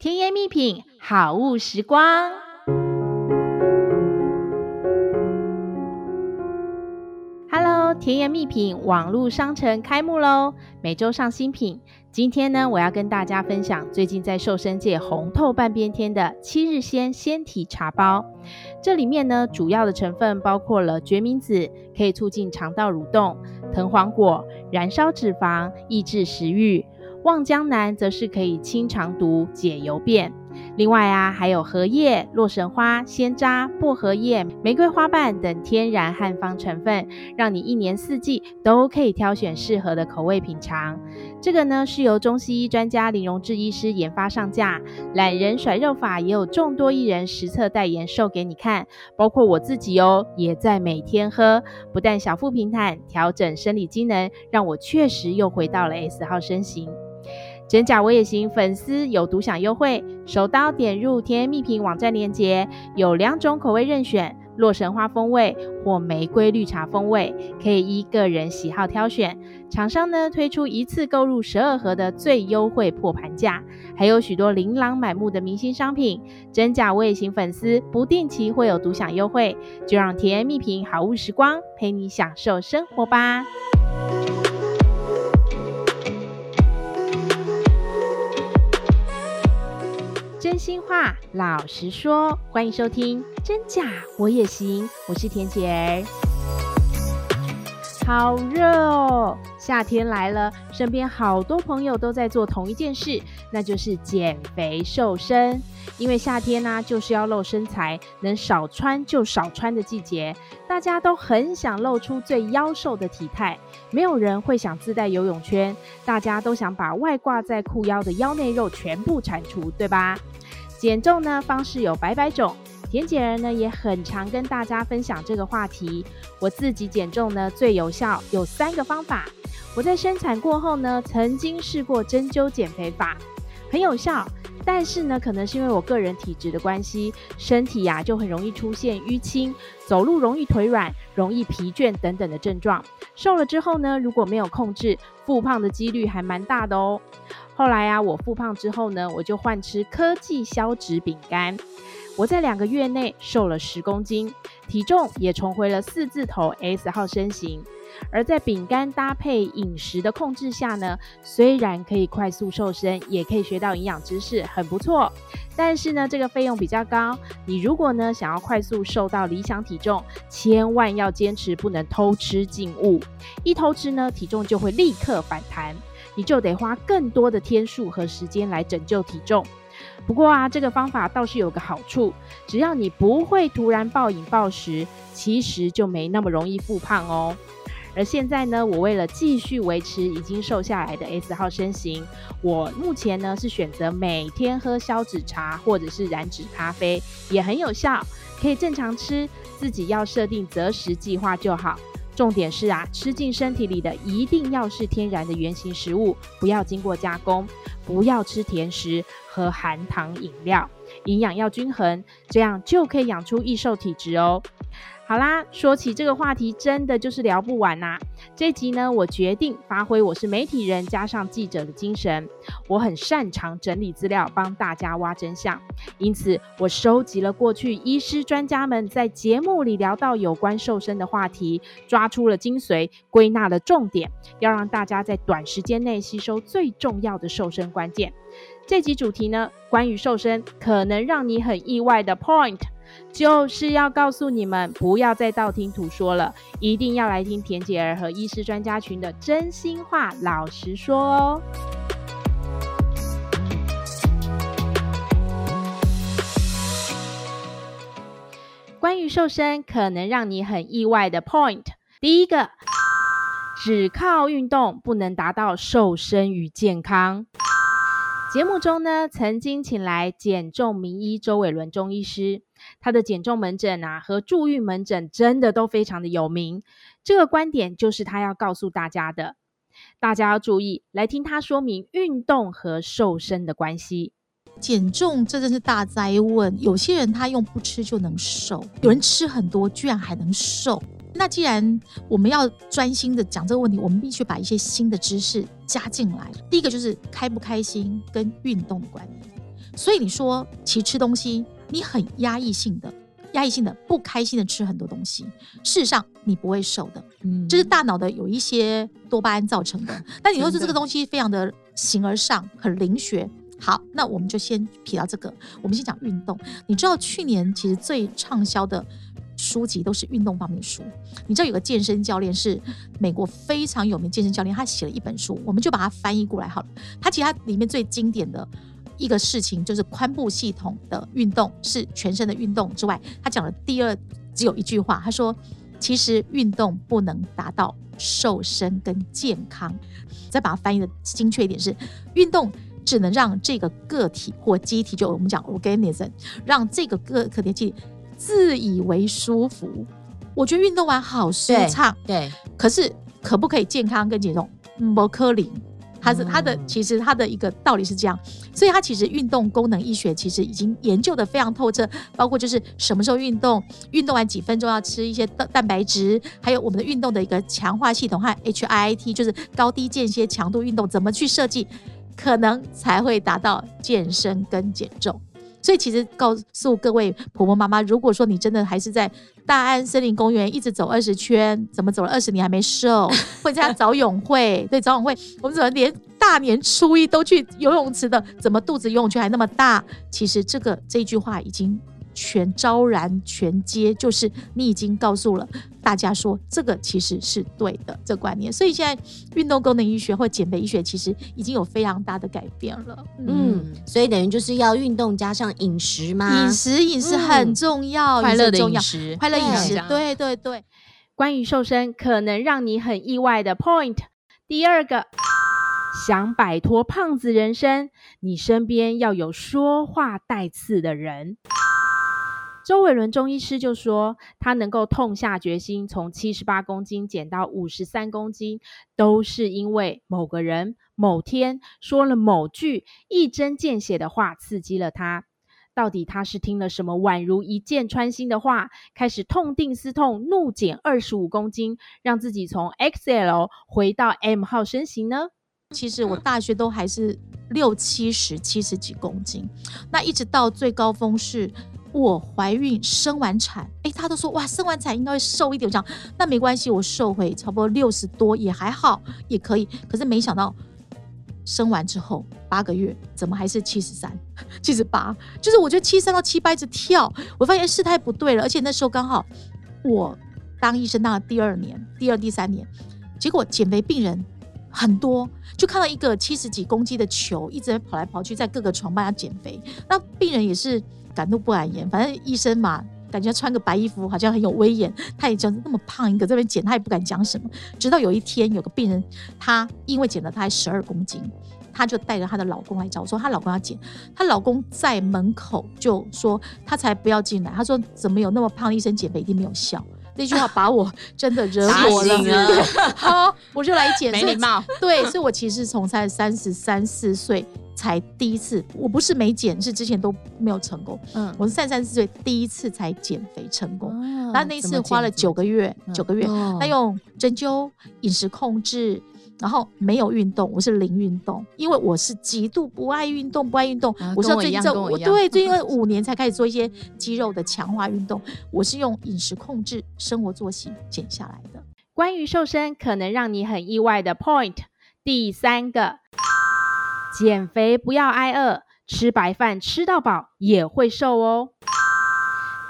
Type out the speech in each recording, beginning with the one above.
甜言蜜品，好物时光。Hello，甜言蜜品网络商城开幕喽！每周上新品。今天呢，我要跟大家分享最近在瘦身界红透半边天的七日鲜纤体茶包。这里面呢，主要的成分包括了决明子，可以促进肠道蠕动；藤黄果，燃烧脂肪，抑制食欲。望江南则是可以清肠毒、解油便。另外啊，还有荷叶、洛神花、鲜渣、薄荷叶、玫瑰花瓣等天然汉方成分，让你一年四季都可以挑选适合的口味品尝。这个呢，是由中西医专家林荣志医师研发上架，懒人甩肉法也有众多艺人实测代言售给你看，包括我自己哦，也在每天喝，不但小腹平坦，调整生理机能，让我确实又回到了 S 号身形。真假我也行，粉丝有独享优惠，手刀点入甜蜜品网站链接，有两种口味任选，洛神花风味或玫瑰绿茶风味，可以依个人喜好挑选。厂商呢推出一次购入十二盒的最优惠破盘价，还有许多琳琅满目的明星商品。真假我也行，粉丝不定期会有独享优惠，就让甜蜜品好物时光陪你享受生活吧。真心话，老实说，欢迎收听《真假我也行》，我是田姐儿。好热哦，夏天来了，身边好多朋友都在做同一件事，那就是减肥瘦身。因为夏天呢、就是要露身材，能少穿就少穿的季节，大家都很想露出最妖瘦的体态，没有人会想自带游泳圈，大家都想把外挂在裤腰的腰内肉全部铲除，对吧？减重呢，方式有百百种，田姐儿呢也很常跟大家分享这个话题。我自己减重呢最有效有三个方法。我在生产过后呢，曾经试过针灸减肥法，很有效。但是呢，可能是因为我个人体质的关系，身体呀、就很容易出现淤青，走路容易腿软、容易疲倦等等的症状。瘦了之后呢，如果没有控制，复胖的几率还蛮大的哦。后来啊，我复胖之后呢，我就换吃科技消脂饼干。我在两个月内瘦了十公斤，体重也重回了四字头 S 号身形。而在饼干搭配饮食的控制下呢，虽然可以快速瘦身，也可以学到营养知识，很不错。但是呢，这个费用比较高。你如果呢想要快速瘦到理想体重，千万要坚持，不能偷吃禁物。一偷吃呢，体重就会立刻反弹。你就得花更多的天数和时间来拯救体重。不过啊，这个方法倒是有个好处，只要你不会突然暴饮暴食，其实就没那么容易复胖哦。而现在呢，我为了继续维持已经瘦下来的 S 号身形，我目前呢是选择每天喝消脂茶或者是燃脂咖啡，也很有效，可以正常吃，自己要设定择食计划就好。重点是啊，吃进身体里的一定要是天然的原型食物，不要经过加工，不要吃甜食和含糖饮料，营养要均衡，这样就可以养出易瘦体质哦。好啦，说起这个话题，真的就是聊不完呐、这集呢，我决定发挥我是媒体人加上记者的精神，我很擅长整理资料，帮大家挖真相。因此，我收集了过去医师专家们在节目里聊到有关瘦身的话题，抓出了精髓，归纳了重点，要让大家在短时间内吸收最重要的瘦身关键。这集主题呢，关于瘦身可能让你很意外的 point。就是要告诉你们，不要再道听途说了，一定要来听田姐儿和医师专家群的真心话，老实说哦。关于瘦身可能让你很意外的 point，第一个，只靠运动不能达到瘦身与健康。节目中呢，曾经请来减重名医周伟伦中医师。他的减重门诊啊，和助孕门诊真的都非常的有名。这个观点就是他要告诉大家的，大家要注意，来听他说明运动和瘦身的关系。减重这真是大灾问，有些人他用不吃就能瘦，有人吃很多居然还能瘦。那既然我们要专心的讲这个问题，我们必须把一些新的知识加进来。第一个就是开不开心跟运动的关系。所以你说其实吃东西，你很压抑性的。压抑性的、不开心的吃很多东西，事实上你不会瘦的，嗯，这是大脑的有一些多巴胺造成的。但你说是这个东西非常的形而上，很灵学。好，那我们就先撇到这个，我们先讲运动。你知道去年其实最畅销的书籍都是运动方面的书。你知道有个健身教练是美国非常有名健身教练，他写了一本书，我们就把它翻译过来好了。他其实他里面最经典的。一个事情就是髋部系统的运动是全身的运动之外，他讲的第二只有一句话，他说：“其实运动不能达到瘦身跟健康。”再把它翻译的精确一点是：运动只能让这个个体或机体，就我们讲 organism，让这个个个体机体自以为舒服。我觉得运动完好舒畅，对，可是可不可以健康跟减重？不可能。它是它的，其实它的一个道理是这样，所以它其实运动功能医学其实已经研究的非常透彻，包括就是什么时候运动，运动完几分钟要吃一些蛋蛋白质，还有我们的运动的一个强化系统和 HIIT，就是高低间歇强度运动怎么去设计，可能才会达到健身跟减重。所以其实告诉各位婆婆妈妈，如果说你真的还是在大安森林公园一直走二十圈，怎么走了二十年还没瘦？或者参加早泳会，对找泳会，我们怎么连大年初一都去游泳池的？怎么肚子游泳圈还那么大？其实这个这一句话已经。全昭然全接，就是你已经告诉了大家说，这个其实是对的这观念。所以现在运动功能医学或减肥医学其实已经有非常大的改变了。嗯，所以等于就是要运动加上饮食嘛？饮食饮食很重要，快乐的饮食，快乐饮食，对对对。关于瘦身可能让你很意外的 point，第二个，想摆脱胖子人生，你身边要有说话带刺的人。周伟伦中医师就说，他能够痛下决心从七十八公斤减到五十三公斤，都是因为某个人某天说了某句一针见血的话，刺激了他。到底他是听了什么宛如一箭穿心的话，开始痛定思痛，怒减二十五公斤，让自己从 XL 回到 M 号身形呢？其实我大学都还是六七十、七十几公斤，那一直到最高峰是。我怀孕生完产，哎，他都说哇，生完产应该会瘦一点，我讲那没关系，我瘦回差不多六十多也还好，也可以。可是没想到生完之后八个月，怎么还是七十三、七十八？就是我觉得七十三到七八一直跳，我发现事态不对了。而且那时候刚好我当医生当了第二年、第二、第三年，结果减肥病人很多，就看到一个七十几公斤的球一直在跑来跑去，在各个床帮他减肥，那病人也是。敢怒不敢言，反正医生嘛，感觉穿个白衣服好像很有威严。他也就那么胖一个这边减，他也不敢讲什么。直到有一天，有个病人，她因为减了她还十二公斤，她就带着她的老公来找我说，她老公要减，她老公在门口就说，他才不要进来。他说怎么有那么胖的医生减肥一定没有效？那句话把我真的惹火了。好，我就来减，没礼貌。对，所以我其实从才三十三四岁。才第一次，我不是没减，是之前都没有成功。嗯，我是三十三四岁第一次才减肥成功，然后那一次花了九个月，九个月，那用针灸、饮食控制，然后没有运动，我是零运动，因为我是极度不爱运动，不爱运动。我说最近这我对，最近五年才开始做一些肌肉的强化运动，我是用饮食控制、生活作息减下来的。关于瘦身可能让你很意外的 point，第三个。减肥不要挨饿，吃白饭吃到饱也会瘦哦。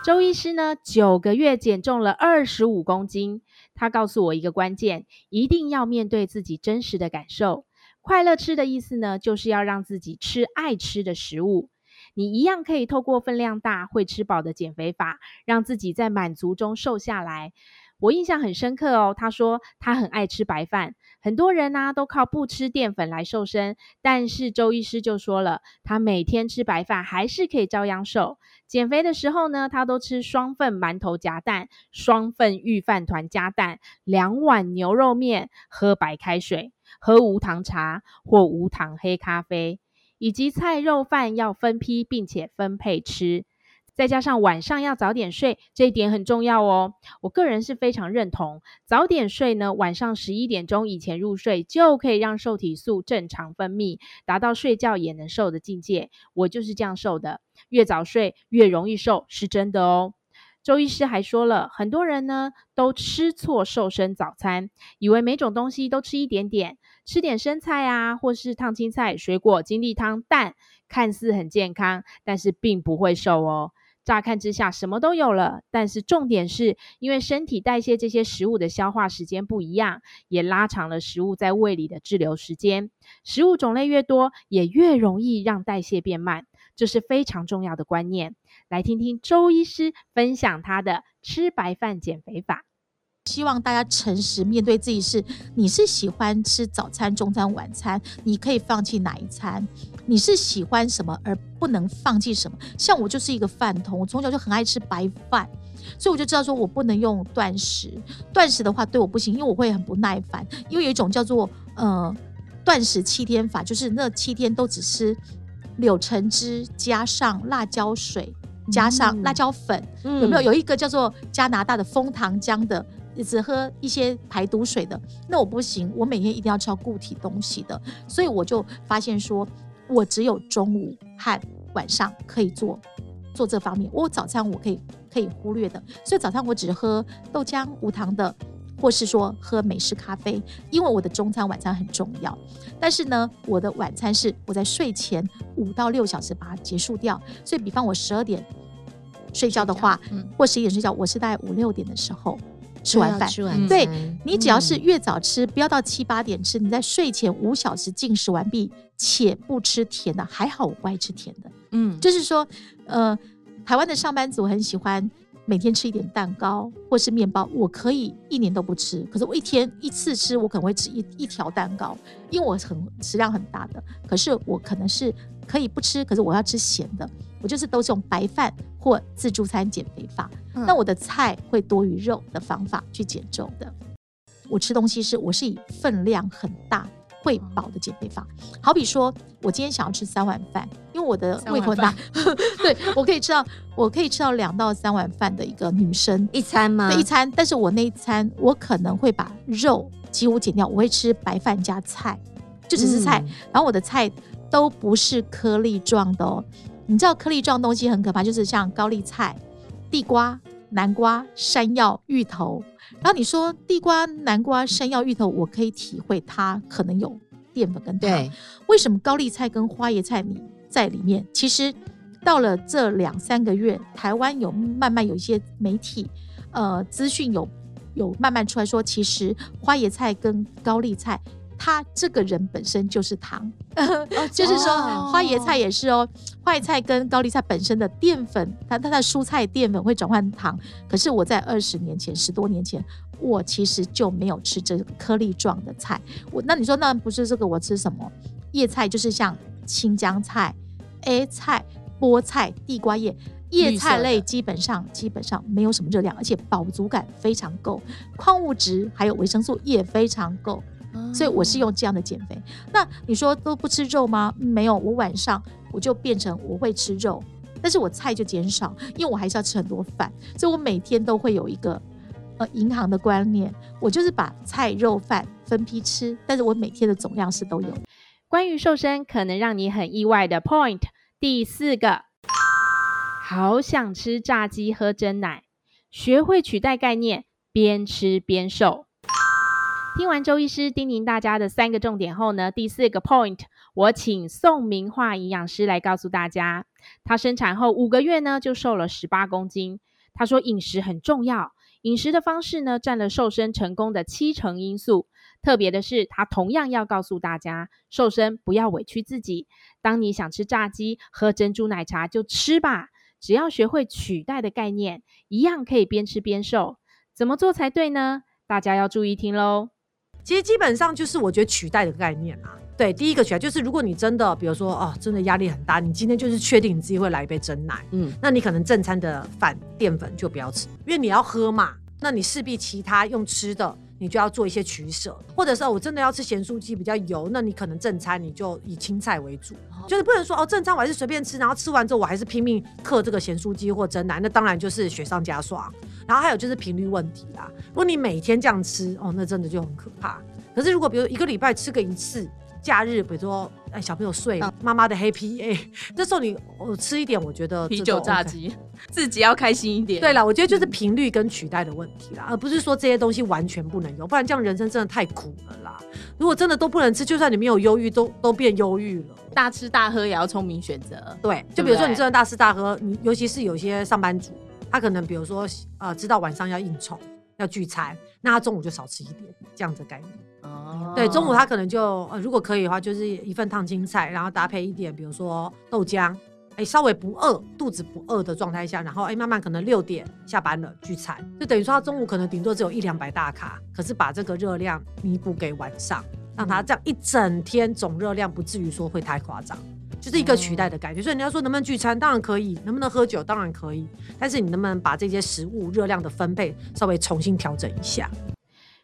周医师呢，九个月减重了二十五公斤。他告诉我一个关键，一定要面对自己真实的感受。快乐吃的意思呢，就是要让自己吃爱吃的食物。你一样可以透过分量大、会吃饱的减肥法，让自己在满足中瘦下来。我印象很深刻哦，他说他很爱吃白饭，很多人呢、都靠不吃淀粉来瘦身，但是周医师就说了，他每天吃白饭还是可以照样瘦。减肥的时候呢，他都吃双份馒头夹蛋、双份御饭团加蛋、两碗牛肉面，喝白开水，喝无糖茶或无糖黑咖啡，以及菜肉饭要分批并且分配吃。再加上晚上要早点睡，这一点很重要哦。我个人是非常认同，早点睡呢，晚上十一点钟以前入睡，就可以让瘦体素正常分泌，达到睡觉也能瘦的境界。我就是这样瘦的，越早睡越容易瘦，是真的哦。周医师还说了，很多人呢都吃错瘦身早餐，以为每种东西都吃一点点，吃点生菜啊，或是烫青菜、水果、精力汤、蛋，看似很健康，但是并不会瘦哦。乍看之下什么都有了，但是重点是因为身体代谢这些食物的消化时间不一样，也拉长了食物在胃里的滞留时间。食物种类越多，也越容易让代谢变慢。这是非常重要的观念，来听听周医师分享他的吃白饭减肥法。希望大家诚实面对自己是，是你是喜欢吃早餐、中餐、晚餐，你可以放弃哪一餐？你是喜欢什么而不能放弃什么？像我就是一个饭桶，我从小就很爱吃白饭，所以我就知道说我不能用断食。断食的话对我不行，因为我会很不耐烦。因为有一种叫做呃断食七天法，就是那七天都只吃。柳橙汁加上辣椒水，加上辣椒粉，嗯、有没有？有一个叫做加拿大的枫糖浆的，只喝一些排毒水的。那我不行，我每天一定要吃固体东西的。所以我就发现说，我只有中午和晚上可以做做这方面。我早餐我可以可以忽略的，所以早餐我只喝豆浆无糖的。或是说喝美式咖啡，因为我的中餐晚餐很重要。但是呢，我的晚餐是我在睡前五到六小时把它结束掉。所以，比方我十二点睡觉的话，嗯、或十一点睡觉，我是大概五六点的时候吃完饭。吃完对，你只要是越早吃，不要到七八点吃。你在睡前五小时进食完毕，且不吃甜的，还好我不爱吃甜的。嗯，就是说，呃，台湾的上班族很喜欢。每天吃一点蛋糕或是面包，我可以一年都不吃。可是我一天一次吃，我可能会吃一一条蛋糕，因为我很食量很大的。可是我可能是可以不吃，可是我要吃咸的。我就是都是用白饭或自助餐减肥法。嗯、那我的菜会多于肉的方法去减重的。我吃东西是我是以分量很大。会饱的减肥法，好比说，我今天想要吃三碗饭，因为我的胃口大，对，我可以吃到，我可以吃到两到三碗饭的一个女生一餐吗？对，一餐，但是我那一餐我可能会把肉几乎减掉，我会吃白饭加菜，就只是菜，嗯、然后我的菜都不是颗粒状的哦，你知道颗粒状东西很可怕，就是像高丽菜、地瓜、南瓜、山药、芋头。然后你说地瓜、南瓜、山药、芋头，我可以体会它可能有淀粉跟糖。对，为什么高丽菜跟花椰菜你在里面？其实到了这两三个月，台湾有慢慢有一些媒体，呃，资讯有有慢慢出来说，其实花椰菜跟高丽菜。他这个人本身就是糖，就是说花椰菜也是哦。花椰菜跟高丽菜本身的淀粉，它它的蔬菜淀粉会转换糖。可是我在二十年前、十多年前，我其实就没有吃这个颗粒状的菜。我那你说那不是这个？我吃什么？叶菜就是像青江菜、A 菜、菠菜、地瓜叶，叶菜类基本上基本上没有什么热量，而且饱足感非常够，矿物质还有维生素也非常够。所以我是用这样的减肥。那你说都不吃肉吗？没有，我晚上我就变成我会吃肉，但是我菜就减少，因为我还是要吃很多饭，所以我每天都会有一个呃银行的观念，我就是把菜肉饭分批吃，但是我每天的总量是都有。关于瘦身可能让你很意外的 point，第四个，好想吃炸鸡喝真奶，学会取代概念，边吃边瘦。听完周医师叮咛大家的三个重点后呢，第四个 point，我请宋明樺营养师来告诉大家，她生产后五个月呢就瘦了十八公斤。她说饮食很重要，饮食的方式呢占了瘦身成功的七成因素。特别的是，她同样要告诉大家，瘦身不要委屈自己。当你想吃炸鸡、喝珍珠奶茶就吃吧，只要学会取代的概念，一样可以边吃边瘦。怎么做才对呢？大家要注意听喽。其实基本上就是我觉得取代的概念啊，对，第一个取代就是如果你真的，比如说哦，真的压力很大，你今天就是确定你自己会来一杯真奶，嗯，那你可能正餐的饭淀粉就不要吃，因为你要喝嘛，那你势必其他用吃的你就要做一些取舍，或者是我真的要吃咸酥鸡比较油，那你可能正餐你就以青菜为主，就是不能说哦正餐我还是随便吃，然后吃完之后我还是拼命克这个咸酥鸡或蒸奶，那当然就是雪上加霜。然后还有就是频率问题啦，如果你每天这样吃哦，那真的就很可怕。可是如果比如一个礼拜吃个一次。假日，比如说，哎，小朋友睡，妈妈的 happy，哎，这时候你我吃一点，我觉得、OK、啤酒炸鸡，自己要开心一点。对了，我觉得就是频率跟取代的问题啦，而不是说这些东西完全不能有，不然这样人生真的太苦了啦。如果真的都不能吃，就算你没有忧郁，都都变忧郁了。大吃大喝也要聪明选择。对，就比如说你真的大吃大喝，你尤其是有些上班族，他可能比如说呃，知道晚上要应酬要聚餐，那他中午就少吃一点，这样子的概念。哦，对，中午他可能就呃，如果可以的话，就是一份烫青菜，然后搭配一点，比如说豆浆，哎，稍微不饿，肚子不饿的状态下，然后哎，慢慢可能六点下班了聚餐，就等于说他中午可能顶多只有一两百大卡，可是把这个热量弥补给晚上，让他这样一整天总热量不至于说会太夸张，就是一个取代的感觉。所以你要说能不能聚餐，当然可以；能不能喝酒，当然可以。但是你能不能把这些食物热量的分配稍微重新调整一下？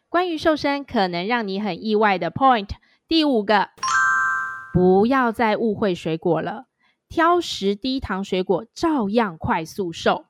关于瘦身可能让你很意外的 point，第五个，不要再误会水果了，挑食低糖水果照样快速瘦。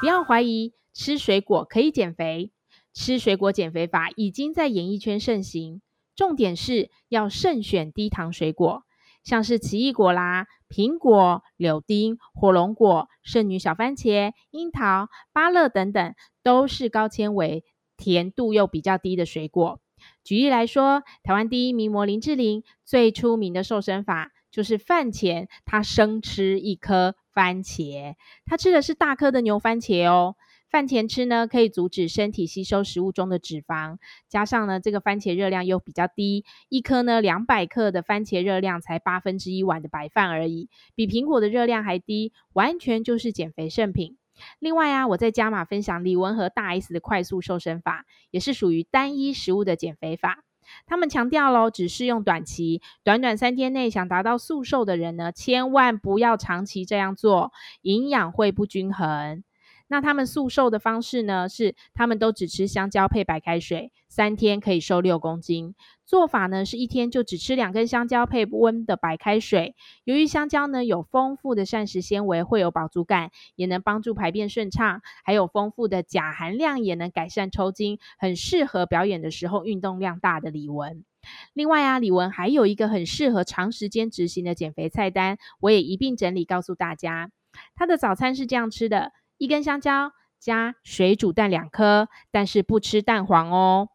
不要怀疑吃水果可以减肥，吃水果减肥法已经在演艺圈盛行。重点是要慎选低糖水果，像是奇异果啦、苹果、柳丁、火龙果、圣女小番茄、樱桃、芭乐等等，都是高纤维。甜度又比较低的水果，举例来说，台湾第一名模林志玲最出名的瘦身法就是饭前她生吃一颗番茄，她吃的是大颗的牛番茄哦。饭前吃呢，可以阻止身体吸收食物中的脂肪，加上呢，这个番茄热量又比较低，一颗呢两百克的番茄热量才八分之一碗的白饭而已，比苹果的热量还低，完全就是减肥圣品。另外啊，我在加码分享李玟和大 S 的快速瘦身法，也是属于单一食物的减肥法。他们强调喽，只适用短期，短短三天内想达到速瘦的人呢，千万不要长期这样做，营养会不均衡。那他们速瘦的方式呢，是他们都只吃香蕉配白开水，三天可以瘦六公斤。做法呢，是一天就只吃两根香蕉配温的白开水。由于香蕉呢有丰富的膳食纤维，会有饱足感，也能帮助排便顺畅，还有丰富的钾含量，也能改善抽筋，很适合表演的时候运动量大的李玟。另外啊，李玟还有一个很适合长时间执行的减肥菜单，我也一并整理告诉大家。他的早餐是这样吃的。一根香蕉加水煮蛋两颗，但是不吃蛋黄哦。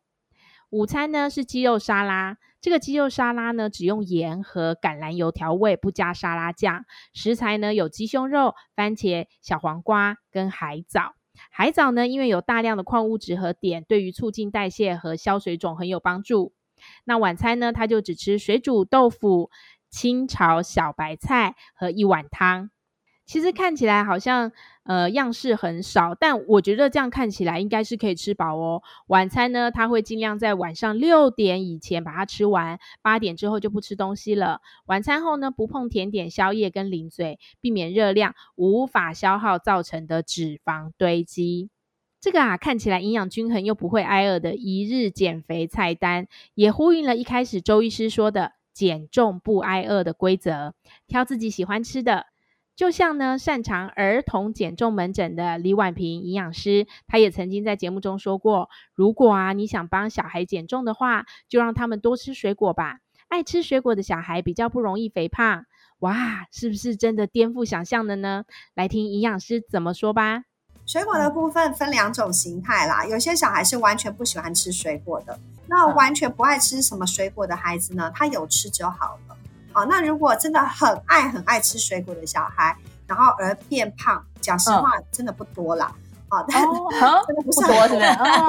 午餐呢是鸡肉沙拉，这个鸡肉沙拉呢只用盐和橄榄油调味，不加沙拉酱。食材呢有鸡胸肉、番茄、小黄瓜跟海藻。海藻呢因为有大量的矿物质和碘，对于促进代谢和消水肿很有帮助。那晚餐呢他就只吃水煮豆腐、清炒小白菜和一碗汤。其实看起来好像呃样式很少，但我觉得这样看起来应该是可以吃饱哦。晚餐呢，他会尽量在晚上六点以前把它吃完，八点之后就不吃东西了。晚餐后呢，不碰甜点、宵夜跟零嘴，避免热量无法消耗造成的脂肪堆积。这个啊看起来营养均衡又不会挨饿的一日减肥菜单，也呼应了一开始周医师说的减重不挨饿的规则，挑自己喜欢吃的。就像呢，擅长儿童减重门诊的李婉平营养师，她也曾经在节目中说过，如果啊你想帮小孩减重的话，就让他们多吃水果吧。爱吃水果的小孩比较不容易肥胖。哇，是不是真的颠覆想象的呢？来听营养师怎么说吧。水果的部分分两种形态啦，有些小孩是完全不喜欢吃水果的，那完全不爱吃什么水果的孩子呢，他有吃就好了。好，那如果真的很爱很爱吃水果的小孩，然后而变胖，讲实话真的不多啦。好，但 真的不是很多，真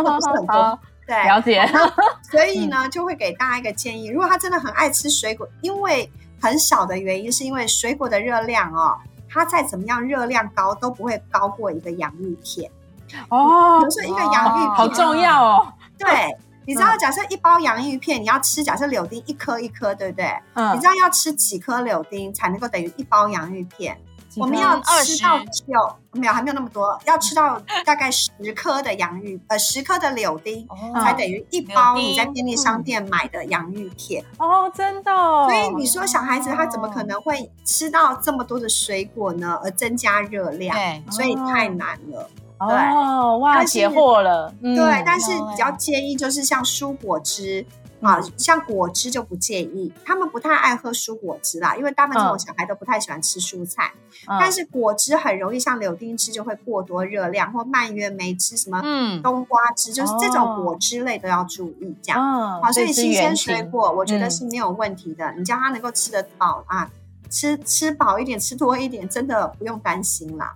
的不是很多。对，了解。所以呢，就会给大家一个建议：如果他真的很爱吃水果，因为很少的原因，是因为水果的热量哦，它再怎么样热量高都不会高过一个洋芋片。哦，比如说一个洋芋片，好重要哦。对。你知道，假设一包洋芋片，你要吃，假设柳丁一颗一颗，对不对？嗯。你知道要吃几颗柳丁才能够等于一包洋芋片？我们要吃到九，没有还没有那么多，要吃到大概十颗的洋芋，呃，十颗的柳丁，哦、才等于一包你在便利商店买的洋芋片。哦，真的、哦。所以你说小孩子他怎么可能会吃到这么多的水果呢？而增加热量，对所以太难了。哦，哇，解惑了。对，嗯、但是比较建议就是像蔬果汁。啊，像果汁就不建议，他们不太爱喝蔬果汁啦，因为大部分这种小孩都不太喜欢吃蔬菜。嗯、但是果汁很容易，像柳丁汁就会过多热量，或蔓越莓汁什么冬瓜汁，嗯、就是这种果汁类都要注意。这样，嗯、好，所以新鲜水果我觉得是没有问题的。嗯、你叫他能够吃得饱啊，吃吃饱一点，吃多一点，真的不用担心啦。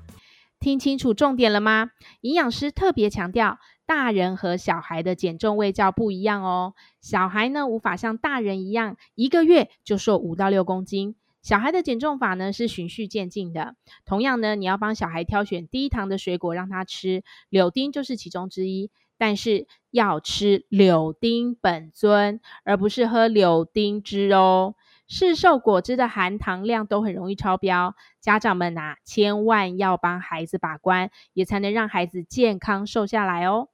听清楚重点了吗？营养师特别强调。大人和小孩的减重卫教不一样哦。小孩呢，无法像大人一样一个月就瘦五到六公斤。小孩的减重法呢，是循序渐进的。同样呢，你要帮小孩挑选低糖的水果让他吃，柳丁就是其中之一。但是要吃柳丁本尊，而不是喝柳丁汁哦。市售果汁的含糖量都很容易超标，家长们呐，千万要帮孩子把关，也才能让孩子健康瘦下来哦。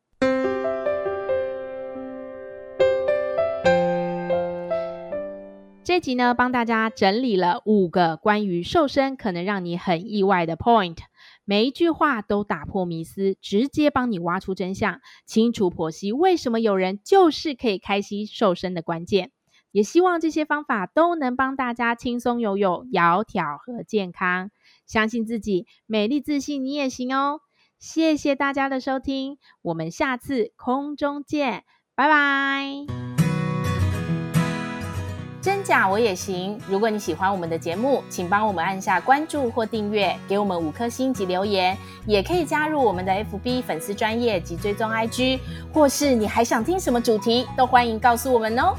这集呢，帮大家整理了五个关于瘦身可能让你很意外的 point，每一句话都打破迷思，直接帮你挖出真相，清楚剖析为什么有人就是可以开心瘦身的关键。也希望这些方法都能帮大家轻松有有窈窕和健康，相信自己，美丽自信，你也行哦。谢谢大家的收听，我们下次空中见，拜拜。真假我也行。如果你喜欢我们的节目，请帮我们按下关注或订阅，给我们五颗星及留言，也可以加入我们的 FB 粉丝专业及追踪 IG，或是你还想听什么主题，都欢迎告诉我们哦。